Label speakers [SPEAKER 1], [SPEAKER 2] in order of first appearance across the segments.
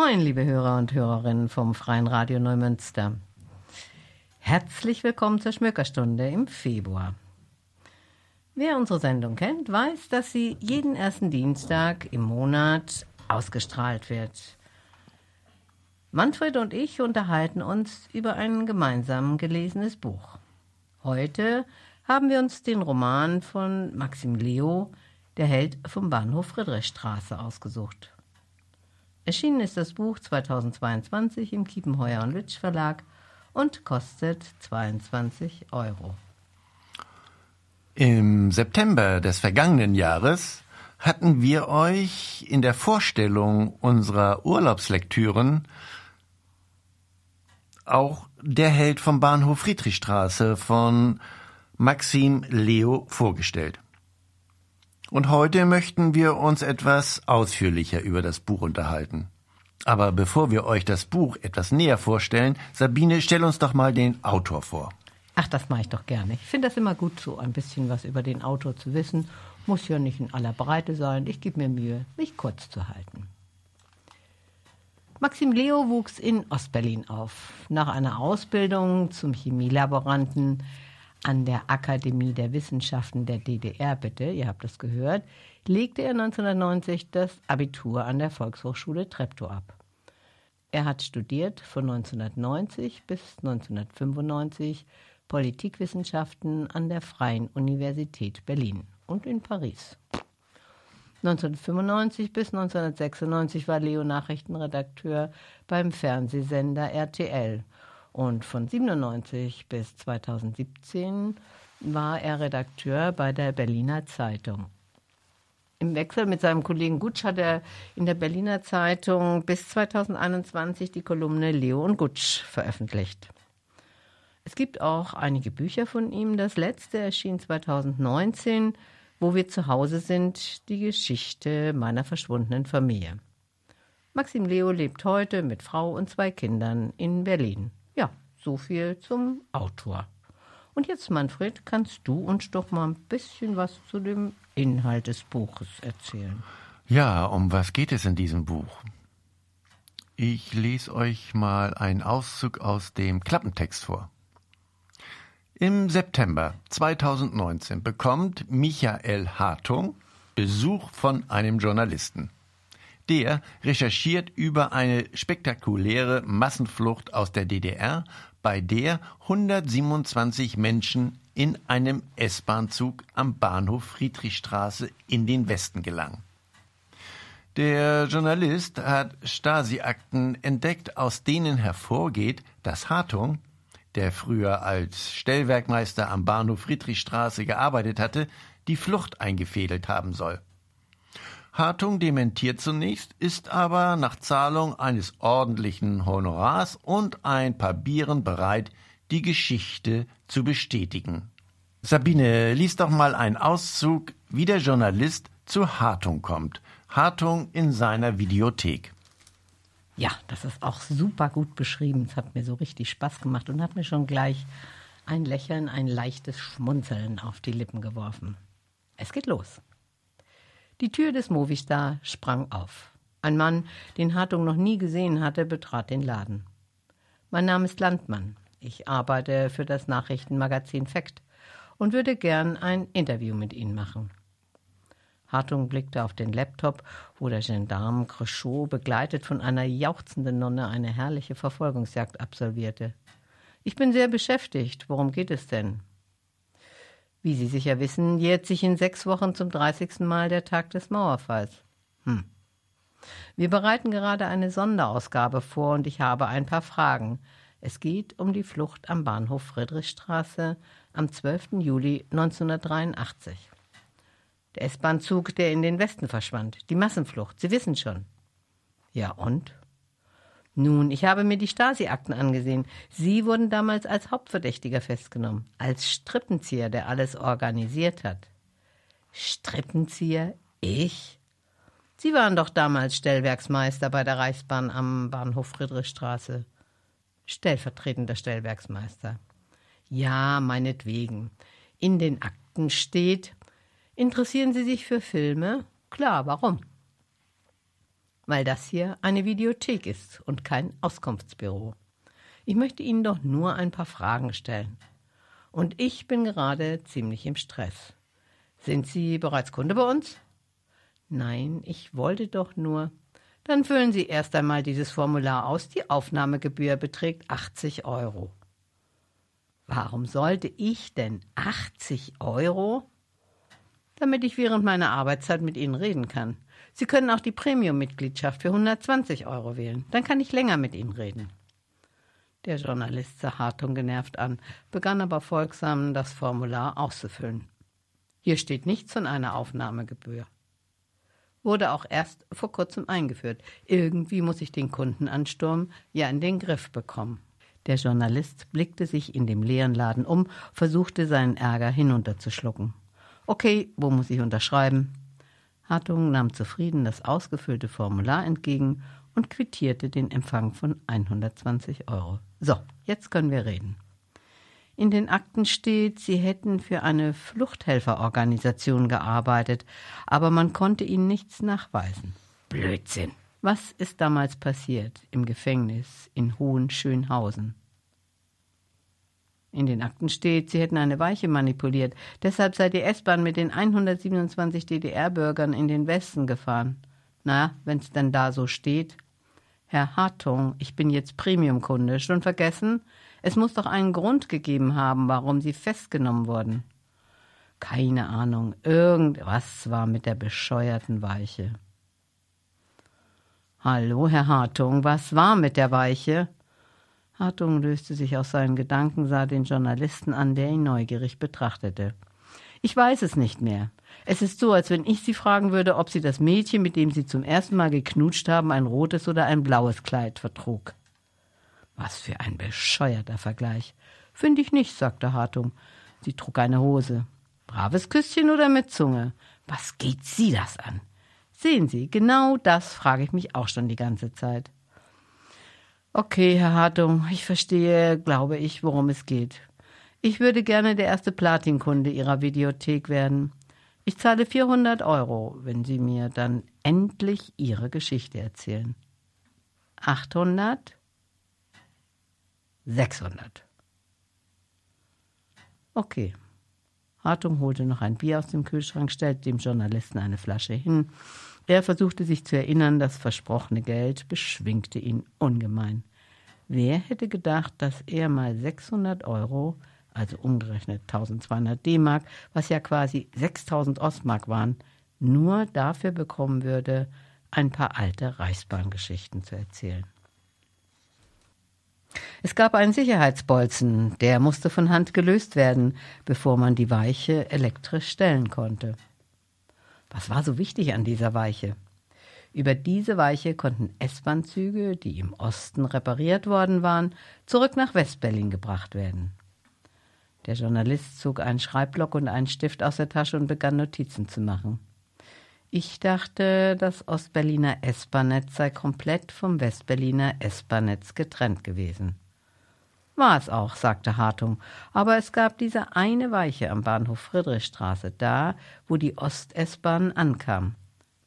[SPEAKER 1] Moin, liebe Hörer und Hörerinnen vom Freien Radio Neumünster. Herzlich willkommen zur Schmökerstunde im Februar. Wer unsere Sendung kennt, weiß, dass sie jeden ersten Dienstag im Monat ausgestrahlt wird. Manfred und ich unterhalten uns über ein gemeinsam gelesenes Buch. Heute haben wir uns den Roman von Maxim Leo, Der Held vom Bahnhof Friedrichstraße, ausgesucht. Erschienen ist das Buch 2022 im Kiepenheuer und Lütsch Verlag und kostet 22 Euro.
[SPEAKER 2] Im September des vergangenen Jahres hatten wir euch in der Vorstellung unserer Urlaubslektüren auch Der Held vom Bahnhof Friedrichstraße von Maxim Leo vorgestellt. Und heute möchten wir uns etwas ausführlicher über das Buch unterhalten. Aber bevor wir euch das Buch etwas näher vorstellen, Sabine, stell uns doch mal den Autor vor.
[SPEAKER 1] Ach, das mache ich doch gerne. Ich finde das immer gut, so ein bisschen was über den Autor zu wissen. Muss ja nicht in aller Breite sein. Ich gebe mir Mühe, mich kurz zu halten. Maxim Leo wuchs in Ostberlin auf. Nach einer Ausbildung zum Chemielaboranten an der Akademie der Wissenschaften der DDR, bitte, ihr habt es gehört, legte er 1990 das Abitur an der Volkshochschule Treptow ab. Er hat studiert von 1990 bis 1995 Politikwissenschaften an der Freien Universität Berlin und in Paris. 1995 bis 1996 war Leo Nachrichtenredakteur beim Fernsehsender RTL und von 97 bis 2017 war er Redakteur bei der Berliner Zeitung. Im Wechsel mit seinem Kollegen Gutsch hat er in der Berliner Zeitung bis 2021 die Kolumne Leo und Gutsch veröffentlicht. Es gibt auch einige Bücher von ihm. Das letzte erschien 2019, wo wir zu Hause sind, die Geschichte meiner verschwundenen Familie. Maxim Leo lebt heute mit Frau und zwei Kindern in Berlin. Ja, so viel zum Autor. Und jetzt, Manfred, kannst du uns doch mal ein bisschen was zu dem Inhalt des Buches erzählen.
[SPEAKER 2] Ja, um was geht es in diesem Buch? Ich lese euch mal einen Auszug aus dem Klappentext vor. Im September 2019 bekommt Michael Hartung Besuch von einem Journalisten. Der recherchiert über eine spektakuläre Massenflucht aus der DDR, bei der 127 Menschen in einem S-Bahn-Zug am Bahnhof Friedrichstraße in den Westen gelangen. Der Journalist hat Stasi-Akten entdeckt, aus denen hervorgeht, dass Hartung, der früher als Stellwerkmeister am Bahnhof Friedrichstraße gearbeitet hatte, die Flucht eingefädelt haben soll. Hartung dementiert zunächst, ist aber nach Zahlung eines ordentlichen Honorars und ein paar Bieren bereit, die Geschichte zu bestätigen. Sabine, lies doch mal einen Auszug, wie der Journalist zu Hartung kommt. Hartung in seiner Videothek.
[SPEAKER 1] Ja, das ist auch super gut beschrieben. Es hat mir so richtig Spaß gemacht und hat mir schon gleich ein Lächeln, ein leichtes Schmunzeln auf die Lippen geworfen. Es geht los. Die Tür des Movistar sprang auf. Ein Mann, den Hartung noch nie gesehen hatte, betrat den Laden. Mein Name ist Landmann. Ich arbeite für das Nachrichtenmagazin Fakt und würde gern ein Interview mit Ihnen machen. Hartung blickte auf den Laptop, wo der Gendarm Crechot begleitet von einer jauchzenden Nonne eine herrliche Verfolgungsjagd absolvierte. Ich bin sehr beschäftigt. Worum geht es denn? Wie Sie sicher wissen, jährt sich in sechs Wochen zum 30. Mal der Tag des Mauerfalls. Hm. Wir bereiten gerade eine Sonderausgabe vor und ich habe ein paar Fragen. Es geht um die Flucht am Bahnhof Friedrichstraße am 12. Juli 1983. Der S-Bahn-Zug, der in den Westen verschwand. Die Massenflucht. Sie wissen schon. Ja und? Nun, ich habe mir die Stasi-Akten angesehen. Sie wurden damals als Hauptverdächtiger festgenommen, als Strippenzieher, der alles organisiert hat. Strippenzieher? Ich? Sie waren doch damals Stellwerksmeister bei der Reichsbahn am Bahnhof Friedrichstraße. Stellvertretender Stellwerksmeister. Ja, meinetwegen. In den Akten steht, interessieren Sie sich für Filme? Klar, warum? Weil das hier eine Videothek ist und kein Auskunftsbüro. Ich möchte Ihnen doch nur ein paar Fragen stellen. Und ich bin gerade ziemlich im Stress. Sind Sie bereits Kunde bei uns? Nein, ich wollte doch nur. Dann füllen Sie erst einmal dieses Formular aus. Die Aufnahmegebühr beträgt 80 Euro. Warum sollte ich denn 80 Euro? Damit ich während meiner Arbeitszeit mit Ihnen reden kann. Sie können auch die Premium-Mitgliedschaft für 120 Euro wählen. Dann kann ich länger mit Ihnen reden. Der Journalist sah Hartung genervt an, begann aber folgsam das Formular auszufüllen. Hier steht nichts von einer Aufnahmegebühr. Wurde auch erst vor kurzem eingeführt. Irgendwie muss ich den Kundenansturm ja in den Griff bekommen. Der Journalist blickte sich in dem leeren Laden um, versuchte seinen Ärger hinunterzuschlucken. Okay, wo muss ich unterschreiben? Hartung nahm zufrieden das ausgefüllte Formular entgegen und quittierte den Empfang von 120 Euro. So, jetzt können wir reden. In den Akten steht, Sie hätten für eine Fluchthelferorganisation gearbeitet, aber man konnte Ihnen nichts nachweisen.
[SPEAKER 3] Blödsinn.
[SPEAKER 1] Was ist damals passiert im Gefängnis in Hohenschönhausen? In den Akten steht, Sie hätten eine Weiche manipuliert, deshalb sei die S-Bahn mit den 127 DDR-Bürgern in den Westen gefahren. Na, wenn's denn da so steht. Herr Hartung, ich bin jetzt Premiumkunde. Schon vergessen? Es muss doch einen Grund gegeben haben, warum Sie festgenommen wurden. Keine Ahnung. Irgendwas war mit der bescheuerten Weiche. Hallo, Herr Hartung, was war mit der Weiche? Hartung löste sich aus seinen Gedanken, sah den Journalisten an, der ihn neugierig betrachtete. Ich weiß es nicht mehr. Es ist so, als wenn ich Sie fragen würde, ob Sie das Mädchen, mit dem Sie zum ersten Mal geknutscht haben, ein rotes oder ein blaues Kleid vertrug. Was für ein bescheuerter Vergleich. Finde ich nicht, sagte Hartung. Sie trug eine Hose. Braves Küsschen oder mit Zunge? Was geht Sie das an? Sehen Sie, genau das frage ich mich auch schon die ganze Zeit. Okay, Herr Hartung, ich verstehe, glaube ich, worum es geht. Ich würde gerne der erste Platinkunde Ihrer Videothek werden. Ich zahle 400 Euro, wenn Sie mir dann endlich Ihre Geschichte erzählen. 800? 600. Okay. Hartung holte noch ein Bier aus dem Kühlschrank, stellte dem Journalisten eine Flasche hin. Er versuchte sich zu erinnern, das versprochene Geld beschwingte ihn ungemein. Wer hätte gedacht, dass er mal 600 Euro, also umgerechnet 1200 D-Mark, was ja quasi 6000 Ostmark waren, nur dafür bekommen würde, ein paar alte Reichsbahngeschichten zu erzählen. Es gab einen Sicherheitsbolzen, der musste von Hand gelöst werden, bevor man die Weiche elektrisch stellen konnte. Was war so wichtig an dieser Weiche? Über diese Weiche konnten S-Bahn-Züge, die im Osten repariert worden waren, zurück nach Westberlin gebracht werden. Der Journalist zog einen Schreibblock und einen Stift aus der Tasche und begann Notizen zu machen. Ich dachte, das Ostberliner S-Bahn-Netz sei komplett vom Westberliner S-Bahn-Netz getrennt gewesen. War es auch, sagte Hartung, aber es gab diese eine Weiche am Bahnhof Friedrichstraße, da, wo die Ost-S-Bahn ankam.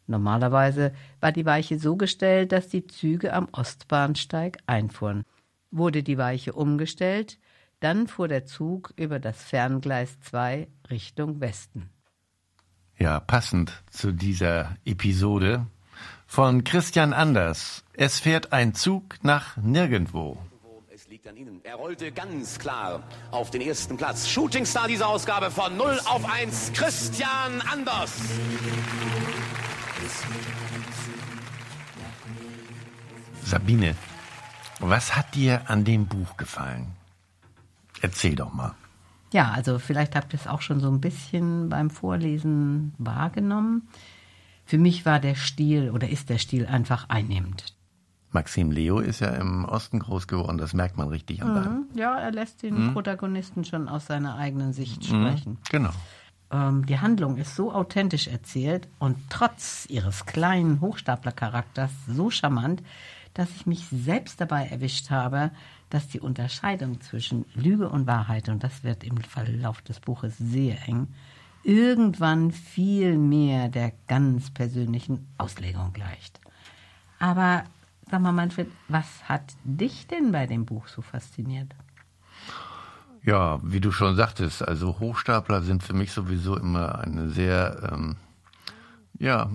[SPEAKER 1] Normalerweise war die Weiche so gestellt, dass die Züge am Ostbahnsteig einfuhren. Wurde die Weiche umgestellt, dann fuhr der Zug über das Ferngleis 2 Richtung Westen.
[SPEAKER 2] Ja, passend zu dieser Episode von Christian Anders. Es fährt ein Zug nach nirgendwo.
[SPEAKER 3] Liegt an Ihnen. Er rollte ganz klar auf den ersten Platz. Shootingstar dieser Ausgabe von 0 auf 1, Christian Anders.
[SPEAKER 2] Sabine, was hat dir an dem Buch gefallen? Erzähl doch mal.
[SPEAKER 1] Ja, also vielleicht habt ihr es auch schon so ein bisschen beim Vorlesen wahrgenommen. Für mich war der Stil oder ist der Stil einfach einnehmend.
[SPEAKER 2] Maxim Leo ist ja im Osten groß geworden, das merkt man richtig am
[SPEAKER 1] mhm. Ja, er lässt den mhm. Protagonisten schon aus seiner eigenen Sicht mhm. sprechen.
[SPEAKER 2] Genau.
[SPEAKER 1] Ähm, die Handlung ist so authentisch erzählt und trotz ihres kleinen Hochstaplercharakters so charmant, dass ich mich selbst dabei erwischt habe, dass die Unterscheidung zwischen Lüge und Wahrheit, und das wird im Verlauf des Buches sehr eng, irgendwann viel mehr der ganz persönlichen Auslegung gleicht. Aber sag mal, Manfred, was hat dich denn bei dem Buch so fasziniert?
[SPEAKER 2] Ja, wie du schon sagtest, also Hochstapler sind für mich sowieso immer eine sehr, ähm, ja,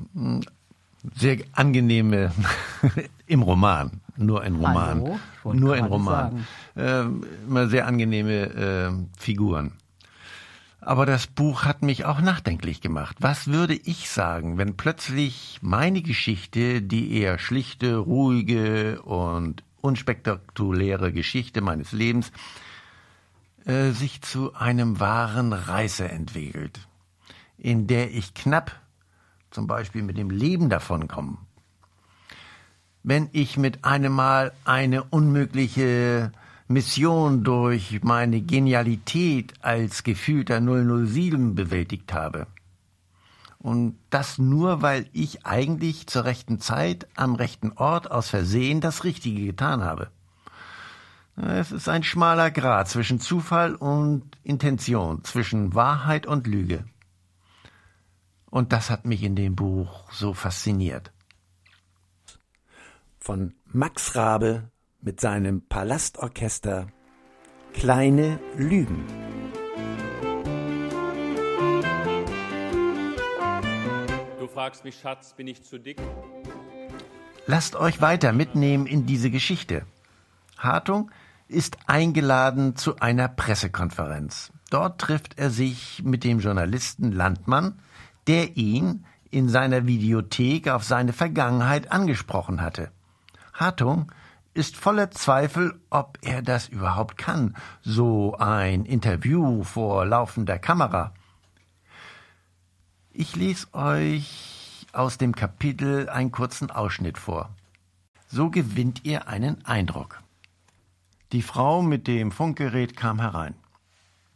[SPEAKER 2] sehr angenehme im Roman, nur ein Roman,
[SPEAKER 1] Hallo,
[SPEAKER 2] nur ein Roman, äh, immer sehr angenehme äh, Figuren. Aber das Buch hat mich auch nachdenklich gemacht. Was würde ich sagen, wenn plötzlich meine Geschichte, die eher schlichte, ruhige und unspektakuläre Geschichte meines Lebens, äh, sich zu einem wahren Reißer entwickelt, in der ich knapp zum Beispiel mit dem Leben davonkomme. Wenn ich mit einem Mal eine unmögliche Mission durch meine Genialität als gefühlter 007 bewältigt habe. Und das nur, weil ich eigentlich zur rechten Zeit am rechten Ort aus Versehen das Richtige getan habe. Es ist ein schmaler Grat zwischen Zufall und Intention, zwischen Wahrheit und Lüge. Und das hat mich in dem Buch so fasziniert.
[SPEAKER 4] Von Max Rabe mit seinem Palastorchester Kleine Lügen.
[SPEAKER 5] Du fragst mich, Schatz, bin ich zu dick?
[SPEAKER 2] Lasst euch weiter mitnehmen in diese Geschichte. Hartung ist eingeladen zu einer Pressekonferenz. Dort trifft er sich mit dem Journalisten Landmann, der ihn in seiner Videothek auf seine Vergangenheit angesprochen hatte. Hartung ist voller Zweifel, ob er das überhaupt kann, so ein Interview vor laufender Kamera. Ich lese euch aus dem Kapitel einen kurzen Ausschnitt vor. So gewinnt ihr einen Eindruck. Die Frau mit dem Funkgerät kam herein.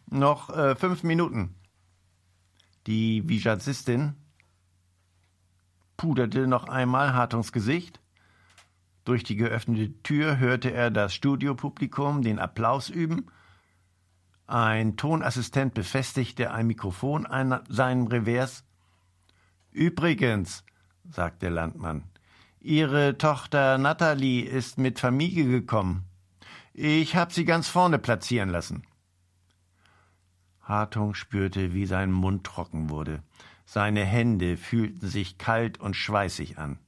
[SPEAKER 2] Noch äh, fünf Minuten. Die Vijazzistin puderte noch einmal Hartungs Gesicht. Durch die geöffnete Tür hörte er das Studiopublikum den Applaus üben. Ein Tonassistent befestigte ein Mikrofon an seinem Revers. Übrigens, sagte Landmann, Ihre Tochter Natalie ist mit Familie gekommen. Ich hab sie ganz vorne platzieren lassen. Hartung spürte, wie sein Mund trocken wurde. Seine Hände fühlten sich kalt und schweißig an.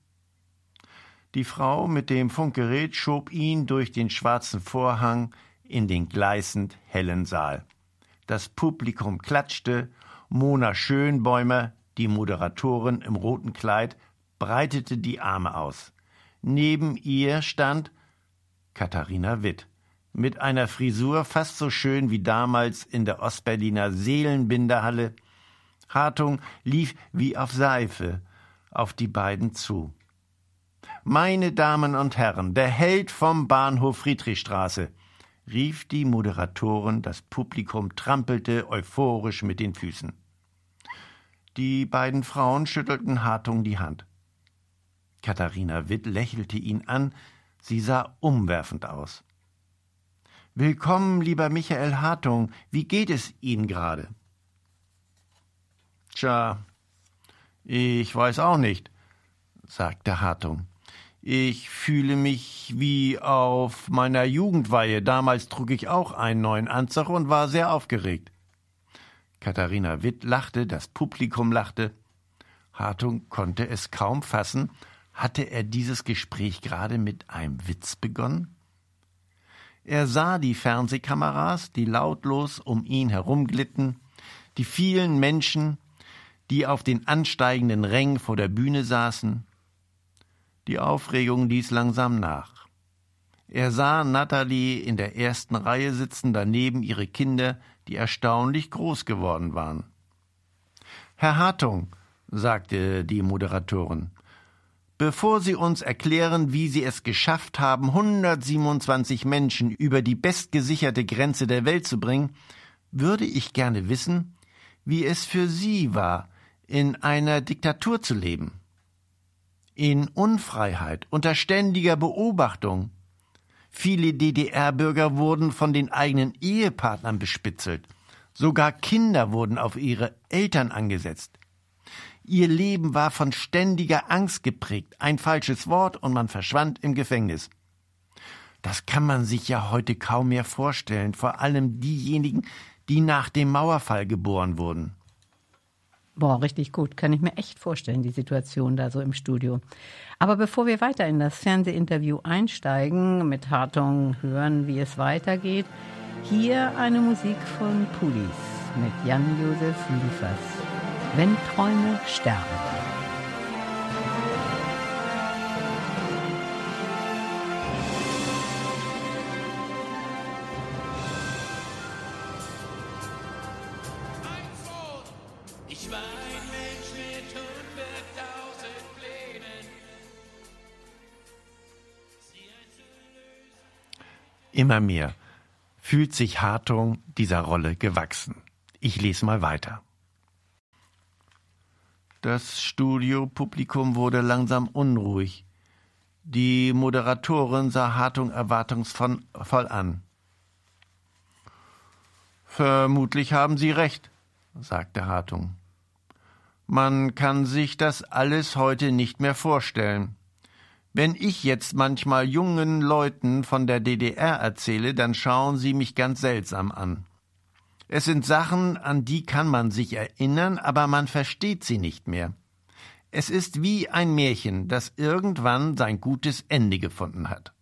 [SPEAKER 2] Die Frau mit dem Funkgerät schob ihn durch den schwarzen Vorhang in den gleißend hellen Saal. Das Publikum klatschte, Mona Schönbäumer, die Moderatorin im roten Kleid, breitete die Arme aus. Neben ihr stand Katharina Witt mit einer Frisur fast so schön wie damals in der Ostberliner Seelenbinderhalle. Hartung lief wie auf Seife auf die beiden zu. Meine Damen und Herren, der Held vom Bahnhof Friedrichstraße, rief die Moderatorin, das Publikum trampelte euphorisch mit den Füßen. Die beiden Frauen schüttelten Hartung die Hand. Katharina Witt lächelte ihn an, sie sah umwerfend aus. Willkommen, lieber Michael Hartung. Wie geht es Ihnen gerade? Tja, ich weiß auch nicht, sagte Hartung. Ich fühle mich wie auf meiner Jugendweihe. Damals trug ich auch einen neuen Anzug und war sehr aufgeregt. Katharina Witt lachte, das Publikum lachte. Hartung konnte es kaum fassen. Hatte er dieses Gespräch gerade mit einem Witz begonnen? Er sah die Fernsehkameras, die lautlos um ihn herumglitten, die vielen Menschen, die auf den ansteigenden Rängen vor der Bühne saßen. Die Aufregung ließ langsam nach. Er sah Natalie in der ersten Reihe sitzen, daneben ihre Kinder, die erstaunlich groß geworden waren. Herr Hartung, sagte die Moderatorin, Bevor Sie uns erklären, wie Sie es geschafft haben, 127 Menschen über die bestgesicherte Grenze der Welt zu bringen, würde ich gerne wissen, wie es für Sie war, in einer Diktatur zu leben. In Unfreiheit, unter ständiger Beobachtung. Viele DDR-Bürger wurden von den eigenen Ehepartnern bespitzelt. Sogar Kinder wurden auf ihre Eltern angesetzt. Ihr Leben war von ständiger Angst geprägt. Ein falsches Wort und man verschwand im Gefängnis. Das kann man sich ja heute kaum mehr vorstellen, vor allem diejenigen, die nach dem Mauerfall geboren wurden.
[SPEAKER 1] Boah, richtig gut. Kann ich mir echt vorstellen, die Situation da so im Studio. Aber bevor wir weiter in das Fernsehinterview einsteigen, mit Hartung hören, wie es weitergeht, hier eine Musik von Pulis mit Jan-Josef Liefers. Wenn Träume sterben.
[SPEAKER 2] Immer mehr fühlt sich Hartung dieser Rolle gewachsen. Ich lese mal weiter. Das Studiopublikum wurde langsam unruhig. Die Moderatorin sah Hartung erwartungsvoll an. Vermutlich haben Sie recht, sagte Hartung. Man kann sich das alles heute nicht mehr vorstellen. Wenn ich jetzt manchmal jungen Leuten von der DDR erzähle, dann schauen sie mich ganz seltsam an. Es sind Sachen, an die kann man sich erinnern, aber man versteht sie nicht mehr. Es ist wie ein Märchen, das irgendwann sein gutes Ende gefunden hat.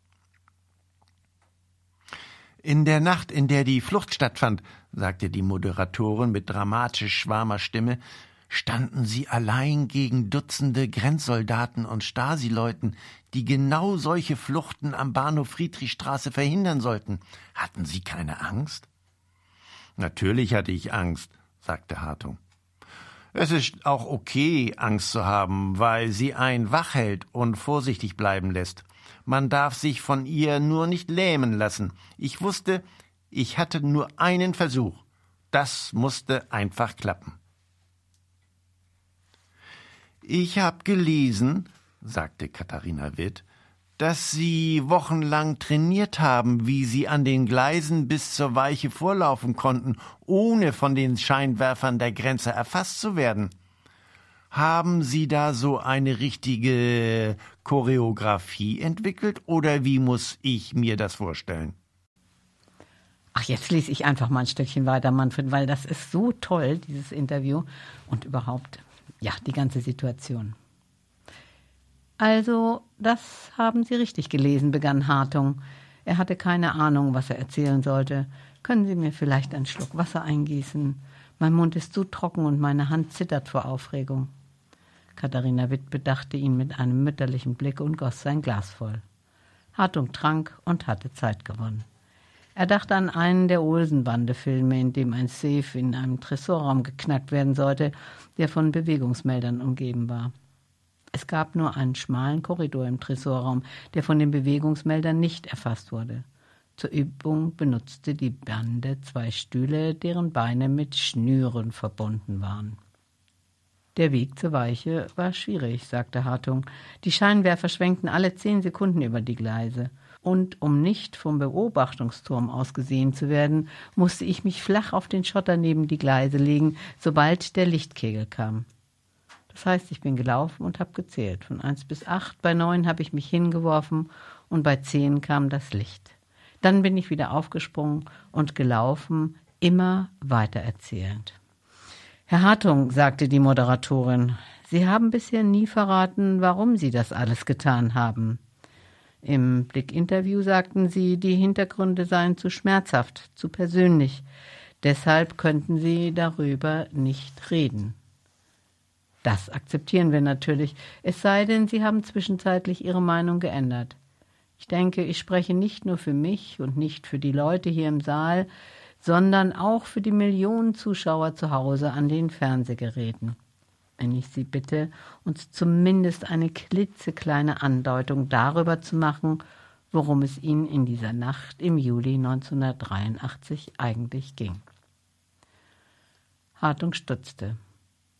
[SPEAKER 2] In der Nacht, in der die Flucht stattfand, sagte die Moderatorin mit dramatisch schwarmer Stimme, standen sie allein gegen Dutzende Grenzsoldaten und Stasi-Leuten, die genau solche Fluchten am Bahnhof Friedrichstraße verhindern sollten. Hatten Sie keine Angst? Natürlich hatte ich Angst, sagte Hartung. Es ist auch okay, Angst zu haben, weil sie einen wach hält und vorsichtig bleiben lässt. Man darf sich von ihr nur nicht lähmen lassen. Ich wusste, ich hatte nur einen Versuch. Das musste einfach klappen. Ich hab gelesen, sagte Katharina Witt, dass Sie wochenlang trainiert haben, wie Sie an den Gleisen bis zur Weiche vorlaufen konnten, ohne von den Scheinwerfern der Grenze erfasst zu werden. Haben Sie da so eine richtige Choreografie entwickelt oder wie muss ich mir das vorstellen?
[SPEAKER 1] Ach, jetzt lese ich einfach mal ein Stückchen weiter, Manfred, weil das ist so toll, dieses Interview und überhaupt, ja, die ganze Situation. Also, das haben Sie richtig gelesen, begann Hartung. Er hatte keine Ahnung, was er erzählen sollte. Können Sie mir vielleicht einen Schluck Wasser eingießen? Mein Mund ist zu trocken und meine Hand zittert vor Aufregung. Katharina Witt bedachte ihn mit einem mütterlichen Blick und goss sein Glas voll. Hartung trank und hatte Zeit gewonnen. Er dachte an einen der Olsenbande-Filme, in dem ein Safe in einem Tresorraum geknackt werden sollte, der von Bewegungsmeldern umgeben war. Es gab nur einen schmalen Korridor im Tresorraum, der von den Bewegungsmeldern nicht erfasst wurde. Zur Übung benutzte die Bande zwei Stühle, deren Beine mit Schnüren verbunden waren. Der Weg zur Weiche war schwierig, sagte Hartung. Die Scheinwerfer schwenkten alle zehn Sekunden über die Gleise. Und um nicht vom Beobachtungsturm aus gesehen zu werden, musste ich mich flach auf den Schotter neben die Gleise legen, sobald der Lichtkegel kam. Das heißt, ich bin gelaufen und habe gezählt. Von eins bis acht, bei neun habe ich mich hingeworfen und bei zehn kam das Licht. Dann bin ich wieder aufgesprungen und gelaufen, immer weiter erzählend. Herr Hartung, sagte die Moderatorin, Sie haben bisher nie verraten, warum Sie das alles getan haben. Im Blick-Interview sagten Sie, die Hintergründe seien zu schmerzhaft, zu persönlich. Deshalb könnten Sie darüber nicht reden. Das akzeptieren wir natürlich, es sei denn, Sie haben zwischenzeitlich Ihre Meinung geändert. Ich denke, ich spreche nicht nur für mich und nicht für die Leute hier im Saal, sondern auch für die Millionen Zuschauer zu Hause an den Fernsehgeräten. Wenn ich Sie bitte, uns zumindest eine klitzekleine Andeutung darüber zu machen, worum es Ihnen in dieser Nacht im Juli 1983 eigentlich ging. Hartung stutzte.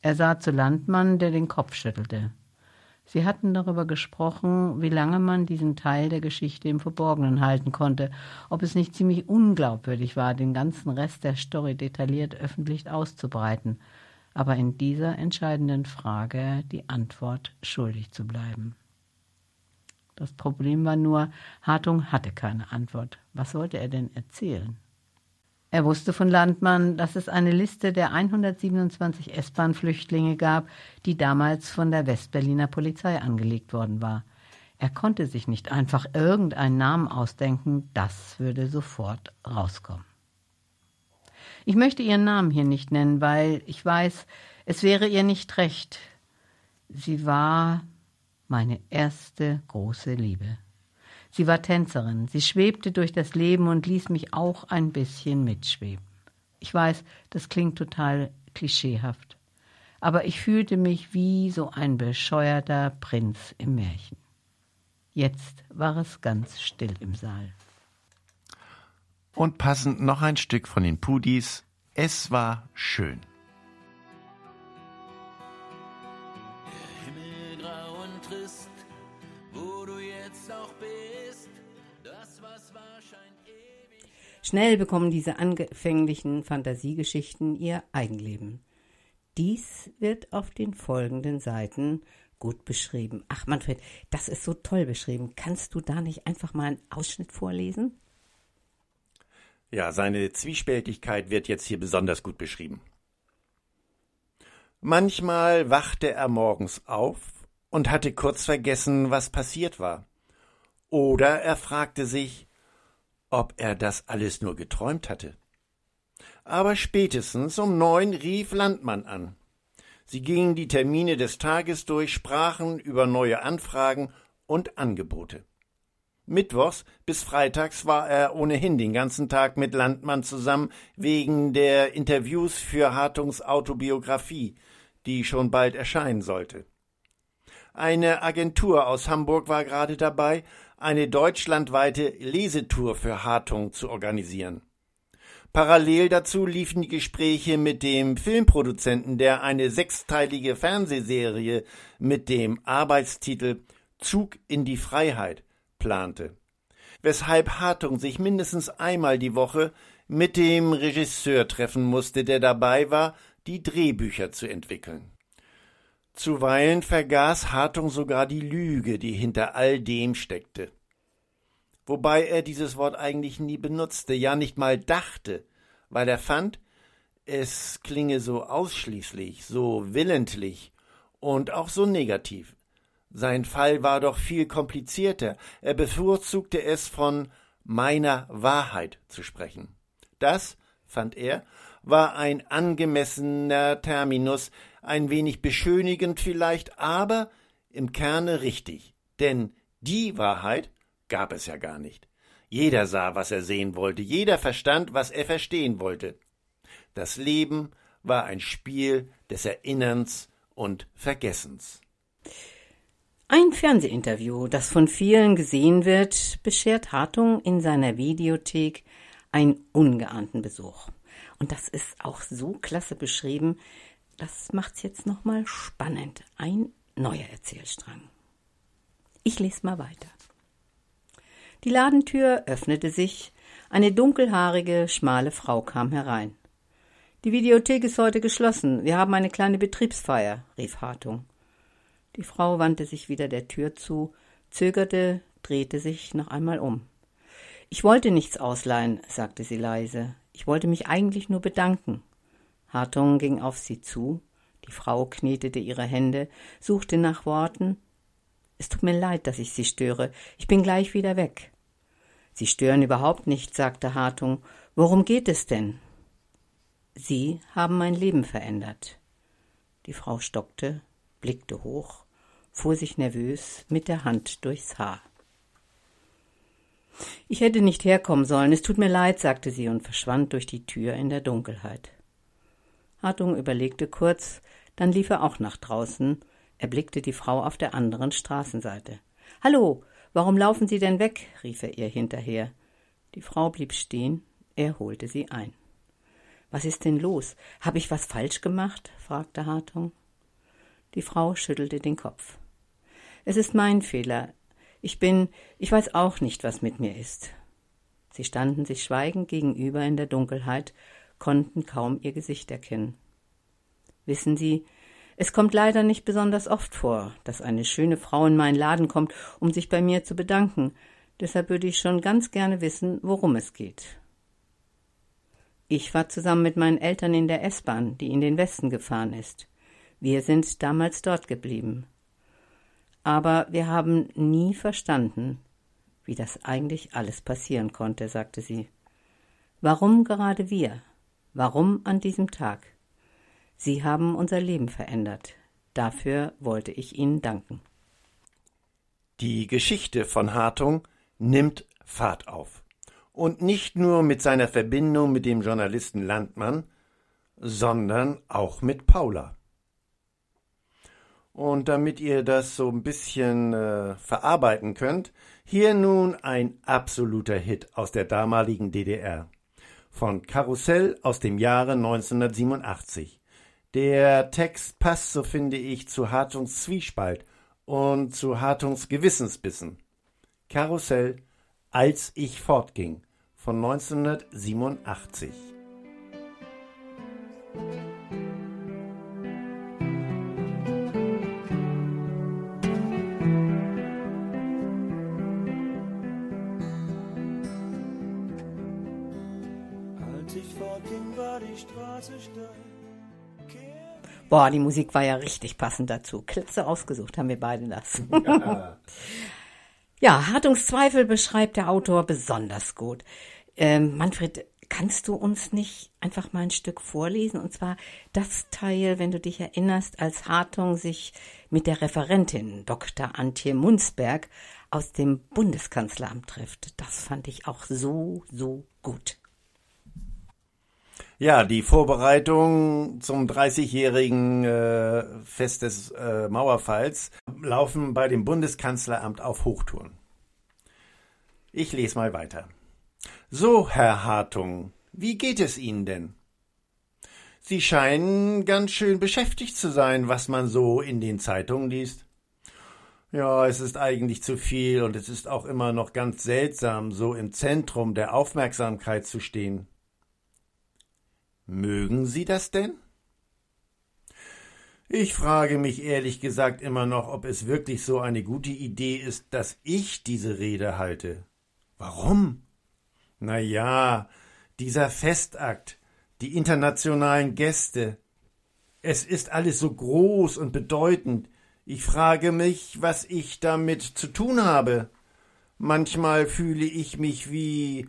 [SPEAKER 1] Er sah zu Landmann, der den Kopf schüttelte. Sie hatten darüber gesprochen, wie lange man diesen Teil der Geschichte im Verborgenen halten konnte, ob es nicht ziemlich unglaubwürdig war, den ganzen Rest der Story detailliert öffentlich auszubreiten. aber in dieser entscheidenden Frage die Antwort schuldig zu bleiben. Das Problem war nur, Hartung hatte keine Antwort. Was sollte er denn erzählen? Er wusste von Landmann, dass es eine Liste der 127 S-Bahn-Flüchtlinge gab, die damals von der Westberliner Polizei angelegt worden war. Er konnte sich nicht einfach irgendeinen Namen ausdenken, das würde sofort rauskommen. Ich möchte ihren Namen hier nicht nennen, weil ich weiß, es wäre ihr nicht recht. Sie war meine erste große Liebe. Sie war Tänzerin, sie schwebte durch das Leben und ließ mich auch ein bisschen mitschweben. Ich weiß, das klingt total klischeehaft, aber ich fühlte mich wie so ein bescheuerter Prinz im Märchen. Jetzt war es ganz still im Saal.
[SPEAKER 5] Und passend noch ein Stück von den Pudis. Es war schön.
[SPEAKER 1] Schnell bekommen diese anfänglichen Fantasiegeschichten ihr Eigenleben. Dies wird auf den folgenden Seiten gut beschrieben. Ach, Manfred, das ist so toll beschrieben. Kannst du da nicht einfach mal einen Ausschnitt vorlesen?
[SPEAKER 2] Ja, seine Zwiespältigkeit wird jetzt hier besonders gut beschrieben. Manchmal wachte er morgens auf und hatte kurz vergessen, was passiert war. Oder er fragte sich, ob er das alles nur geträumt hatte. Aber spätestens um neun rief Landmann an. Sie gingen die Termine des Tages durch, sprachen über neue Anfragen und Angebote. Mittwochs bis freitags war er ohnehin den ganzen Tag mit Landmann zusammen wegen der Interviews für Hartungs Autobiografie, die schon bald erscheinen sollte. Eine Agentur aus Hamburg war gerade dabei, eine deutschlandweite Lesetour für Hartung zu organisieren. Parallel dazu liefen die Gespräche mit dem Filmproduzenten, der eine sechsteilige Fernsehserie mit dem Arbeitstitel Zug in die Freiheit plante, weshalb Hartung sich mindestens einmal die Woche mit dem Regisseur treffen musste, der dabei war, die Drehbücher zu entwickeln. Zuweilen vergaß Hartung sogar die Lüge, die hinter all dem steckte. Wobei er dieses Wort eigentlich nie benutzte, ja nicht mal dachte, weil er fand, es klinge so ausschließlich, so willentlich und auch so negativ. Sein Fall war doch viel komplizierter. Er bevorzugte es, von meiner Wahrheit zu sprechen. Das, fand er, war ein angemessener Terminus, ein wenig beschönigend vielleicht, aber im Kerne richtig. Denn die Wahrheit gab es ja gar nicht. Jeder sah, was er sehen wollte, jeder verstand, was er verstehen wollte. Das Leben war ein Spiel des Erinnerns und Vergessens.
[SPEAKER 1] Ein Fernsehinterview, das von vielen gesehen wird, beschert Hartung in seiner Videothek einen ungeahnten Besuch. Und das ist auch so klasse beschrieben, das macht's jetzt nochmal spannend. Ein neuer Erzählstrang. Ich lese mal weiter. Die Ladentür öffnete sich, eine dunkelhaarige, schmale Frau kam herein. Die Videothek ist heute geschlossen. Wir haben eine kleine Betriebsfeier, rief Hartung. Die Frau wandte sich wieder der Tür zu, zögerte, drehte sich noch einmal um. Ich wollte nichts ausleihen, sagte sie leise. Ich wollte mich eigentlich nur bedanken. Hartung ging auf sie zu. Die Frau knetete ihre Hände, suchte nach Worten. Es tut mir leid, dass ich Sie störe. Ich bin gleich wieder weg. Sie stören überhaupt nicht, sagte Hartung. Worum geht es denn? Sie haben mein Leben verändert. Die Frau stockte, blickte hoch, fuhr sich nervös mit der Hand durchs Haar. Ich hätte nicht herkommen sollen, es tut mir leid, sagte sie und verschwand durch die Tür in der Dunkelheit. Hartung überlegte kurz, dann lief er auch nach draußen, er blickte die Frau auf der anderen Straßenseite. Hallo, warum laufen Sie denn weg? rief er ihr hinterher. Die Frau blieb stehen, er holte sie ein. Was ist denn los? Habe ich was falsch gemacht? fragte Hartung. Die Frau schüttelte den Kopf. Es ist mein Fehler. Ich bin, ich weiß auch nicht, was mit mir ist. Sie standen sich schweigend gegenüber in der Dunkelheit, konnten kaum ihr Gesicht erkennen. Wissen Sie, es kommt leider nicht besonders oft vor, dass eine schöne Frau in meinen Laden kommt, um sich bei mir zu bedanken. Deshalb würde ich schon ganz gerne wissen, worum es geht. Ich war zusammen mit meinen Eltern in der S-Bahn, die in den Westen gefahren ist. Wir sind damals dort geblieben. Aber wir haben nie verstanden, wie das eigentlich alles passieren konnte, sagte sie. Warum gerade wir? Warum an diesem Tag? Sie haben unser Leben verändert. Dafür wollte ich Ihnen danken.
[SPEAKER 2] Die Geschichte von Hartung nimmt Fahrt auf. Und nicht nur mit seiner Verbindung mit dem Journalisten Landmann, sondern auch mit Paula. Und damit ihr das so ein bisschen äh, verarbeiten könnt, hier nun ein absoluter Hit aus der damaligen DDR. Von Karussell aus dem Jahre 1987. Der Text passt, so finde ich, zu Hartungs Zwiespalt und zu Hartungs Gewissensbissen. Karussell, als ich fortging, von 1987.
[SPEAKER 1] Boah, die Musik war ja richtig passend dazu. Klitze ausgesucht haben wir beide das. Ja, ja Hartungszweifel beschreibt der Autor besonders gut. Ähm, Manfred, kannst du uns nicht einfach mal ein Stück vorlesen? Und zwar das Teil, wenn du dich erinnerst, als Hartung sich mit der Referentin Dr. Antje Munzberg aus dem Bundeskanzleramt trifft. Das fand ich auch so, so gut.
[SPEAKER 2] Ja, die Vorbereitungen zum 30-jährigen äh, Fest des äh, Mauerfalls laufen bei dem Bundeskanzleramt auf Hochtouren. Ich lese mal weiter. So, Herr Hartung, wie geht es Ihnen denn? Sie scheinen ganz schön beschäftigt zu sein, was man so in den Zeitungen liest. Ja, es ist eigentlich zu viel und es ist auch immer noch ganz seltsam, so im Zentrum der Aufmerksamkeit zu stehen. Mögen Sie das denn? Ich frage mich ehrlich gesagt immer noch, ob es wirklich so eine gute Idee ist, dass ich diese Rede halte. Warum? Na ja, dieser Festakt, die internationalen Gäste. Es ist alles so groß und bedeutend. Ich frage mich, was ich damit zu tun habe. Manchmal fühle ich mich wie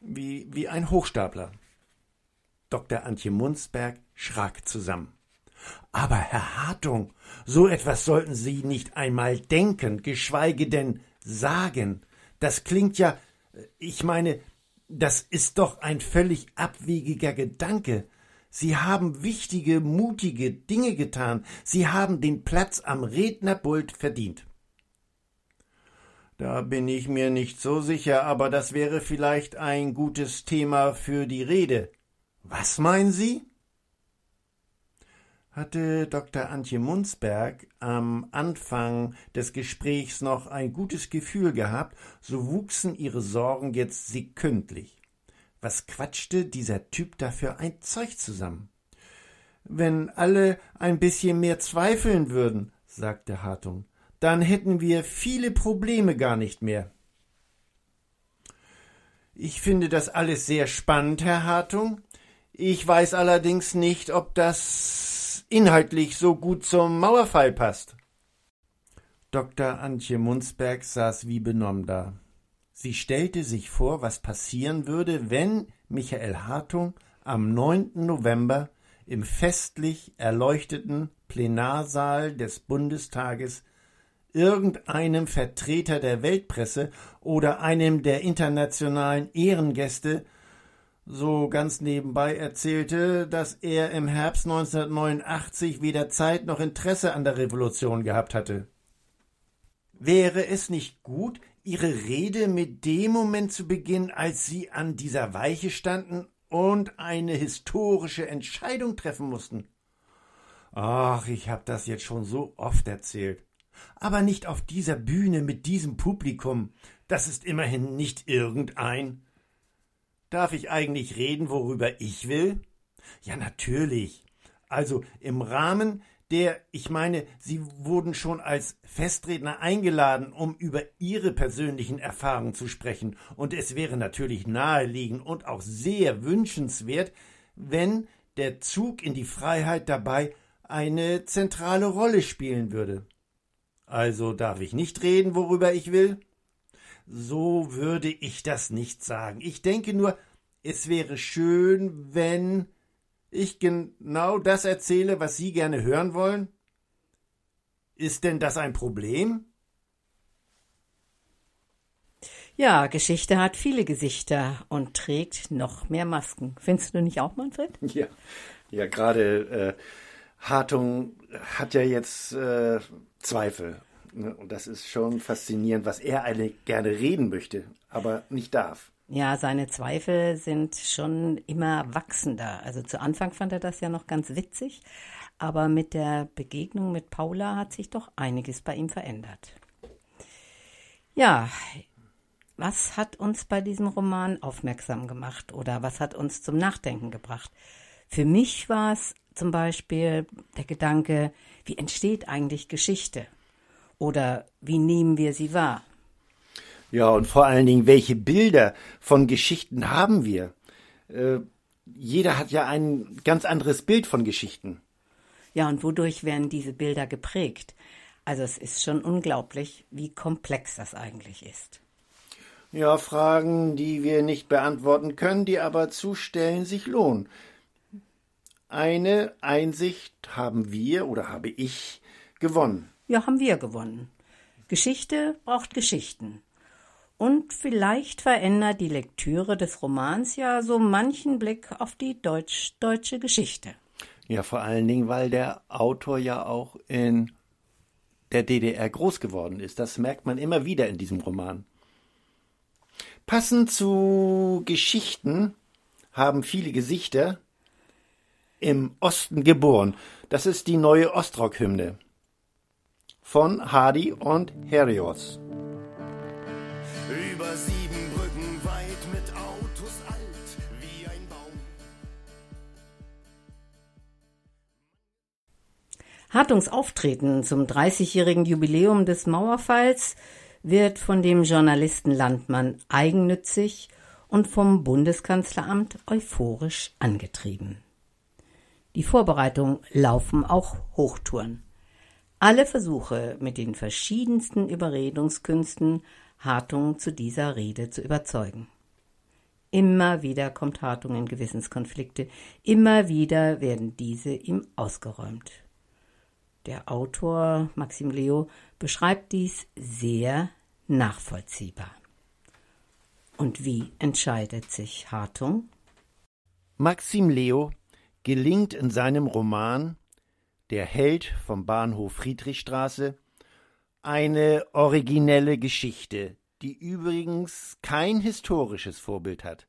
[SPEAKER 2] wie wie ein Hochstapler. Dr. Antje Munzberg schrak zusammen. Aber Herr Hartung, so etwas sollten Sie nicht einmal denken, geschweige denn sagen. Das klingt ja, ich meine, das ist doch ein völlig abwegiger Gedanke. Sie haben wichtige, mutige Dinge getan. Sie haben den Platz am Rednerpult verdient. Da bin ich mir nicht so sicher, aber das wäre vielleicht ein gutes Thema für die Rede. Was meinen Sie? Hatte Dr. Antje Munzberg am Anfang des Gesprächs noch ein gutes Gefühl gehabt, so wuchsen ihre Sorgen jetzt sekündlich. Was quatschte dieser Typ da für ein Zeug zusammen? Wenn alle ein bisschen mehr zweifeln würden, sagte Hartung, dann hätten wir viele Probleme gar nicht mehr. Ich finde das alles sehr spannend, Herr Hartung. Ich weiß allerdings nicht, ob das inhaltlich so gut zum Mauerfall passt. Dr. Antje Munzberg saß wie benommen da. Sie stellte sich vor, was passieren würde, wenn Michael Hartung am 9. November im festlich erleuchteten Plenarsaal des Bundestages irgendeinem Vertreter der Weltpresse oder einem der internationalen Ehrengäste so ganz nebenbei erzählte, dass er im Herbst 1989 weder Zeit noch Interesse an der Revolution gehabt hatte. Wäre es nicht gut, Ihre Rede mit dem Moment zu beginnen, als Sie an dieser Weiche standen und eine historische Entscheidung treffen mussten? Ach, ich hab das jetzt schon so oft erzählt. Aber nicht auf dieser Bühne mit diesem Publikum. Das ist immerhin nicht irgendein. Darf ich eigentlich reden, worüber ich will? Ja, natürlich. Also im Rahmen der, ich meine, Sie wurden schon als Festredner eingeladen, um über Ihre persönlichen Erfahrungen zu sprechen, und es wäre natürlich naheliegend und auch sehr wünschenswert, wenn der Zug in die Freiheit dabei eine zentrale Rolle spielen würde. Also darf ich nicht reden, worüber ich will? So würde ich das nicht sagen. Ich denke nur, es wäre schön, wenn ich genau das erzähle, was Sie gerne hören wollen? Ist denn das ein Problem?
[SPEAKER 1] Ja, Geschichte hat viele Gesichter und trägt noch mehr Masken. Findest du nicht auch, Manfred?
[SPEAKER 2] Ja, ja gerade äh, Hartung hat ja jetzt äh, Zweifel. Ne? Und das ist schon faszinierend, was er eigentlich gerne reden möchte, aber nicht darf.
[SPEAKER 1] Ja, seine Zweifel sind schon immer wachsender. Also zu Anfang fand er das ja noch ganz witzig, aber mit der Begegnung mit Paula hat sich doch einiges bei ihm verändert. Ja, was hat uns bei diesem Roman aufmerksam gemacht oder was hat uns zum Nachdenken gebracht? Für mich war es zum Beispiel der Gedanke, wie entsteht eigentlich Geschichte? Oder wie nehmen wir sie wahr?
[SPEAKER 2] Ja, und vor allen Dingen, welche Bilder von Geschichten haben wir? Äh, jeder hat ja ein ganz anderes Bild von Geschichten.
[SPEAKER 1] Ja, und wodurch werden diese Bilder geprägt? Also es ist schon unglaublich, wie komplex das eigentlich ist.
[SPEAKER 2] Ja, Fragen, die wir nicht beantworten können, die aber zu stellen sich lohnen. Eine Einsicht haben wir oder habe ich gewonnen.
[SPEAKER 1] Ja, haben wir gewonnen. Geschichte braucht Geschichten. Und vielleicht verändert die Lektüre des Romans ja so manchen Blick auf die deutsch-deutsche Geschichte.
[SPEAKER 2] Ja, vor allen Dingen, weil der Autor ja auch in der DDR groß geworden ist. Das merkt man immer wieder in diesem Roman. Passend zu Geschichten haben viele Gesichter im Osten geboren. Das ist die neue Ostrock-Hymne von Hardy und Herios.
[SPEAKER 6] Über sieben Brücken weit mit Autos alt wie ein Baum.
[SPEAKER 1] Hartungs Auftreten zum 30-jährigen Jubiläum des Mauerfalls wird von dem Journalisten Landmann eigennützig und vom Bundeskanzleramt euphorisch angetrieben. Die Vorbereitungen laufen auch Hochtouren. Alle Versuche mit den verschiedensten Überredungskünsten Hartung zu dieser Rede zu überzeugen. Immer wieder kommt Hartung in Gewissenskonflikte, immer wieder werden diese ihm ausgeräumt. Der Autor Maxim Leo beschreibt dies sehr nachvollziehbar. Und wie entscheidet sich Hartung?
[SPEAKER 2] Maxim Leo gelingt in seinem Roman Der Held vom Bahnhof Friedrichstraße eine originelle Geschichte, die übrigens kein historisches Vorbild hat.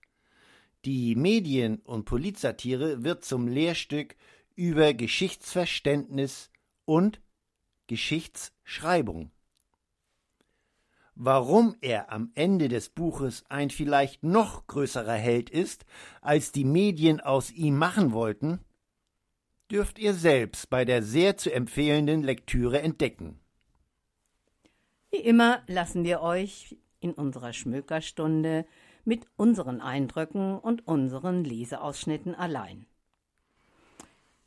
[SPEAKER 2] Die Medien- und Politsatire wird zum Lehrstück über Geschichtsverständnis und Geschichtsschreibung. Warum er am Ende des Buches ein vielleicht noch größerer Held ist, als die Medien aus ihm machen wollten, dürft ihr selbst bei der sehr zu empfehlenden Lektüre entdecken.
[SPEAKER 1] Wie immer lassen wir euch in unserer Schmökerstunde mit unseren Eindrücken und unseren Leseausschnitten allein.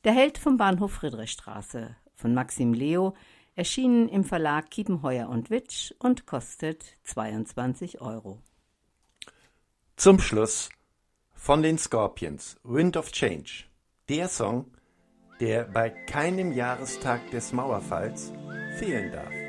[SPEAKER 1] Der Held vom Bahnhof Friedrichstraße von Maxim Leo erschienen im Verlag Kiepenheuer und Witsch und kostet 22 Euro.
[SPEAKER 2] Zum Schluss von den Scorpions Wind of Change, der Song, der bei keinem Jahrestag des Mauerfalls fehlen darf.